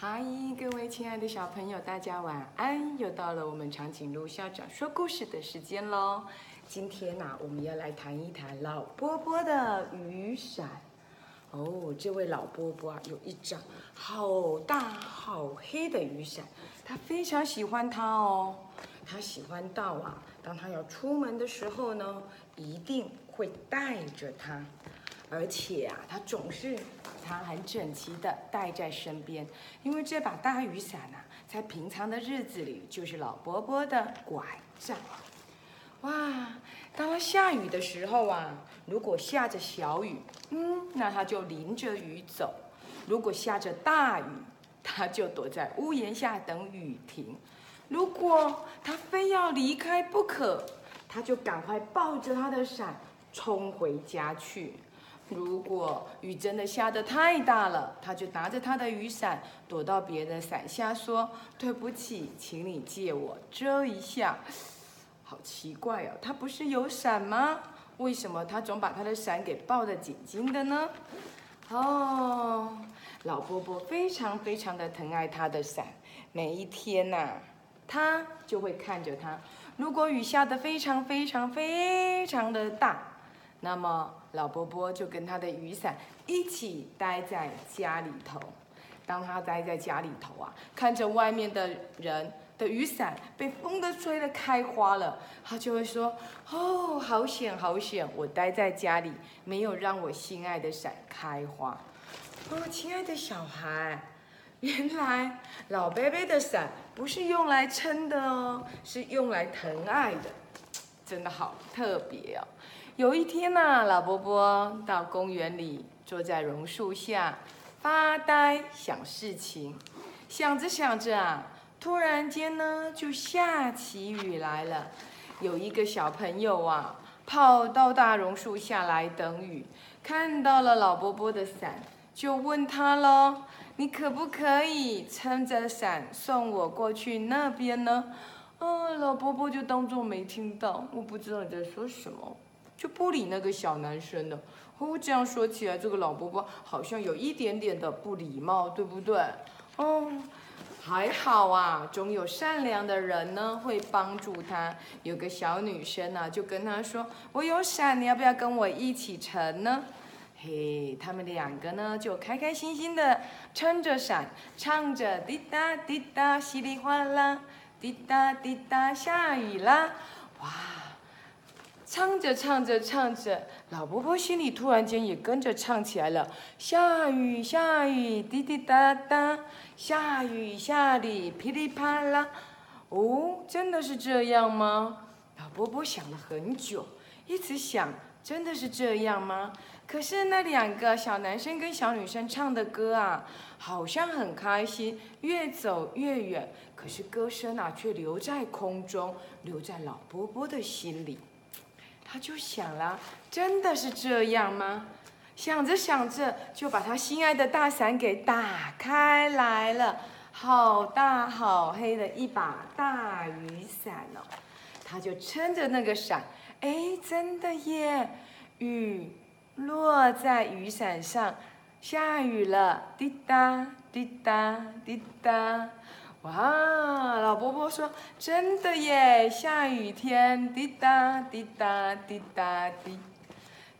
嗨，各位亲爱的小朋友，大家晚安！又到了我们长颈鹿校长说故事的时间喽。今天呢、我们要来谈一谈老波波的雨伞。哦，这位老波波啊，有一张好大好黑的雨伞，他非常喜欢它哦。他喜欢到啊，当他要出门的时候呢，一定会带着它。而且啊，他总是他很整齐的带在身边，因为这把大雨伞啊，在平常的日子里就是老伯伯的拐杖。哇，当他下雨的时候啊，如果下着小雨，嗯，那他就淋着雨走；如果下着大雨，他就躲在屋檐下等雨停；如果他非要离开不可，他就赶快抱着他的伞冲回家去。如果雨真的下得太大了，他就拿着他的雨伞躲到别人的伞下，说：“对不起，请你借我遮一下。”好奇怪哦，他不是有伞吗？为什么他总把他的伞给抱得紧紧的呢？哦，老伯伯非常非常的疼爱他的伞，每一天呐、他就会看着它。如果雨下得非常非常非常的大，那么老伯伯就跟他的雨伞一起待在家里头。当他待在家里头啊，看着外面的人的雨伞被风的吹得开花了，他就会说：“哦，好险好险！我待在家里，没有让我心爱的伞开花。”哦，亲爱的小孩，原来老贝贝的伞不是用来撑的哦，是用来疼爱的，真的好特别哦。有一天呐、老伯伯到公园里，坐在榕树下发呆想事情，想着想着啊，突然间呢，就下起雨来了。有一个小朋友啊，跑到大榕树下来等雨，看到了老伯伯的伞，就问他喽：“你可不可以撑着伞送我过去那边呢？”啊，老伯伯就当做没听到，我不知道你在说什么。就不理那个小男生了。哦，这样说起来，这个老伯伯好像有一点点的不礼貌，对不对？哦，还好啊，总有善良的人呢会帮助他。有个小女生呢、就跟他说：“我有伞，你要不要跟我一起撑呢？”嘿，他们两个呢就开开心心的撑着伞，唱着滴答滴答稀里哗啦，滴答滴答下雨啦，哇！唱着唱着唱着，老伯伯心里突然间也跟着唱起来了。下雨下雨滴滴答答，下雨下里噼里啪啦。哦，真的是这样吗？老伯伯想了很久，一直想，真的是这样吗？可是那两个小男生跟小女生唱的歌啊，好像很开心，越走越远。可是歌声啊，却留在空中，留在老伯伯的心里。他就想了，真的是这样吗？想着想着，就把他心爱的大伞给打开来了，好大好黑的一把大雨伞哦。他就撑着那个伞，哎，真的耶，雨落在雨伞上，下雨了，滴答滴答滴答。哇，老伯伯说：“真的耶，下雨天，滴答滴答滴答滴。”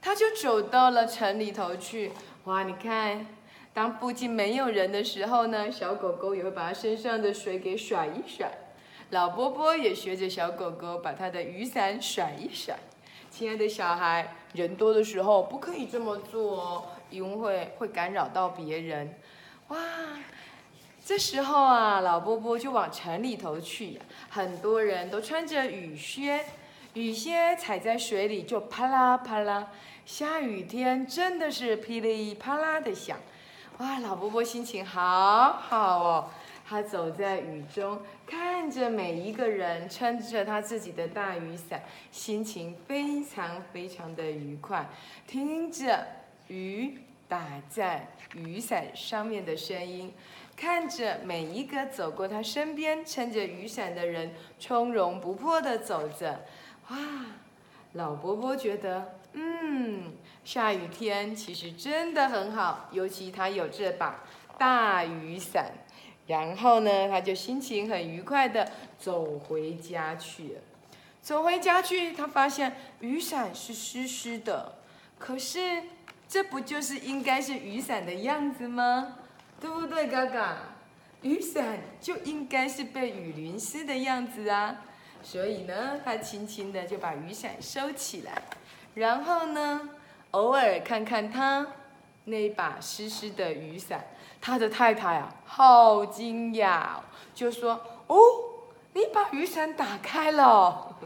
他就走到了城里头去。哇，你看，当附近没有人的时候呢，小狗狗也会把它身上的水给甩一甩。老伯伯也学着小狗狗，把他的雨伞甩一甩。亲爱的小孩，人多的时候不可以这么做哦，因为会干扰到别人。哇！这时候啊，老波波就往城里头去，很多人都穿着雨靴，雨靴踩在水里就啪啦啪啦。下雨天真的是噼里啪啦的响，哇！老波波心情好好哦，他走在雨中，看着每一个人撑着他自己的大雨伞，心情非常非常的愉快，听着雨打在雨伞上面的声音。看着每一个走过他身边撑着雨伞的人，从容不迫地走着，哇！老伯伯觉得，嗯，下雨天其实真的很好，尤其他有这把大雨伞，然后呢，他就心情很愉快的走回家去。走回家去，他发现雨伞是湿湿的，可是这不就是应该是雨伞的样子吗？对不对，嘎嘎？雨伞就应该是被雨淋湿的样子啊。所以呢，他轻轻的就把雨伞收起来，然后呢，偶尔看看他那把湿湿的雨伞。他的太太啊，好惊讶，就说：“哦，你把雨伞打开了。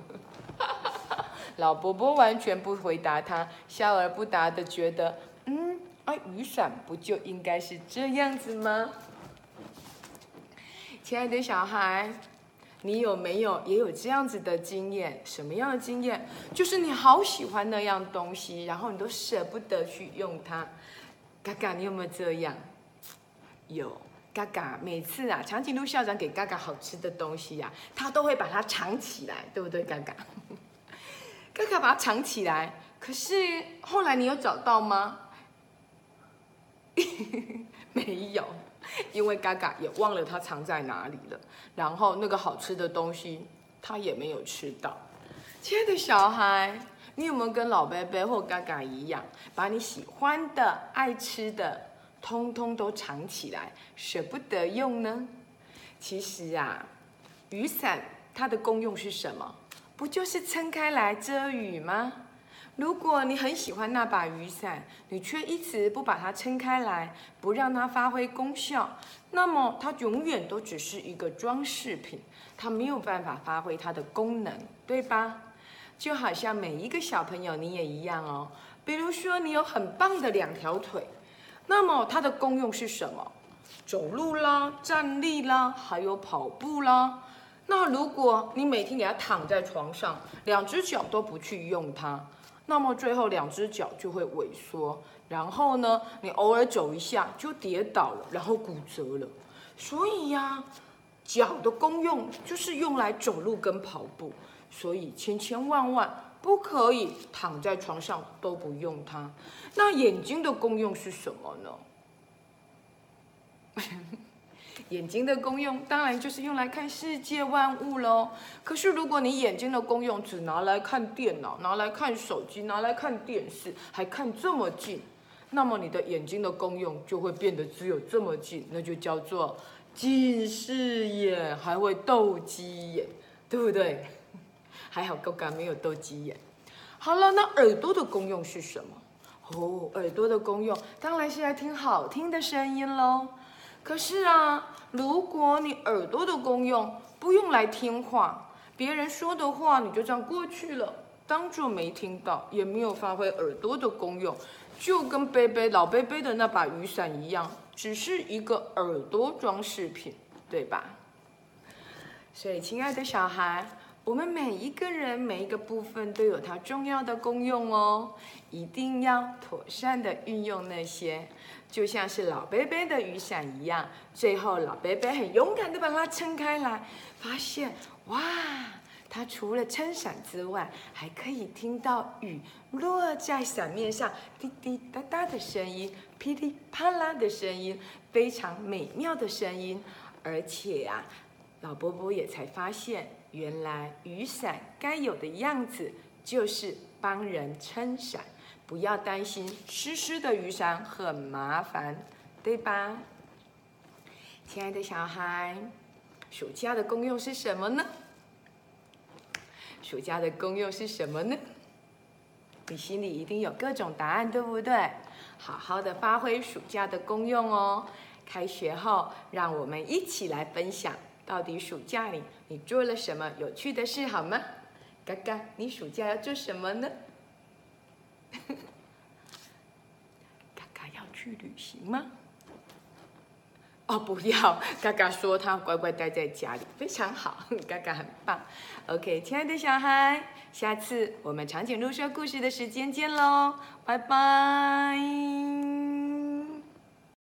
”老伯伯完全不回答他，笑而不答的觉得：“嗯，啊，雨伞不就应该是这样子吗？”亲爱的小孩，你有没有也有这样子的经验？什么样的经验？就是你好喜欢那样东西，然后你都舍不得去用它。嘎嘎，你有没有这样？有嘎嘎，每次啊，长颈鹿校长给嘎嘎好吃的东西呀，他都会把它藏起来，对不对？嘎嘎，嘎嘎把它藏起来。可是后来你有找到吗？没有，因为嘎嘎也忘了它藏在哪里了。然后那个好吃的东西，他也没有吃到。亲爱的小孩，你有没有跟老贝贝或嘎嘎一样，把你喜欢的、爱吃的？通通都藏起来，舍不得用呢。其实啊，雨伞它的功用是什么？不就是撑开来遮雨吗？如果你很喜欢那把雨伞，你却一直不把它撑开来，不让它发挥功效，那么它永远都只是一个装饰品，它没有办法发挥它的功能，对吧？就好像每一个小朋友，你也一样哦。比如说，你有很棒的两条腿。那么它的功用是什么？走路啦，站立啦，还有跑步啦。那如果你每天给它躺在床上，两只脚都不去用它，那么最后两只脚就会萎缩。然后呢，你偶尔走一下就跌倒了，然后骨折了。所以呀，脚的功用就是用来走路跟跑步。所以千千万万。不可以躺在床上都不用它。那眼睛的功用是什么呢？眼睛的功用当然就是用来看世界万物喽。可是如果你眼睛的功用只拿来看电脑、拿来看手机、拿来看电视，还看这么近，那么你的眼睛的功用就会变得只有这么近，那就叫做近视眼，还会斗鸡眼，对不对？还好哥哥没有斗鸡眼。好了，那耳朵的功用是什么？哦，耳朵的功用当然是来听好听的声音喽。可是啊，如果你耳朵的功用不用来听话，别人说的话你就这样过去了，当做没听到，也没有发挥耳朵的功用，就跟贝贝老贝贝的那把雨伞一样，只是一个耳朵装饰品，对吧？所以，亲爱的小孩。我们每一个人每一个部分都有它重要的功用哦，一定要妥善的运用那些，就像是老伯伯的雨伞一样。最后老伯伯很勇敢的把它撑开来，发现哇，它除了撑伞之外，还可以听到雨落在伞面上滴滴答答的声音，噼里啪啦的声音，非常美妙的声音。而且啊，老伯伯也才发现。原来雨伞该有的样子就是帮人撑伞，不要担心湿湿的雨伞很麻烦，对吧？亲爱的小孩，暑假的功用是什么呢？暑假的功用是什么呢？你心里一定有各种答案，对不对？好好的发挥暑假的功用哦！开学后，让我们一起来分享。到底暑假里你做了什么有趣的事好吗？嘎嘎，你暑假要做什么呢？嘎嘎要去旅行吗？哦，不要！嘎嘎说他乖乖待在家里，非常好。嘎嘎很棒。OK，亲爱的小孩，下次我们长颈鹿说故事的时间见喽，拜拜。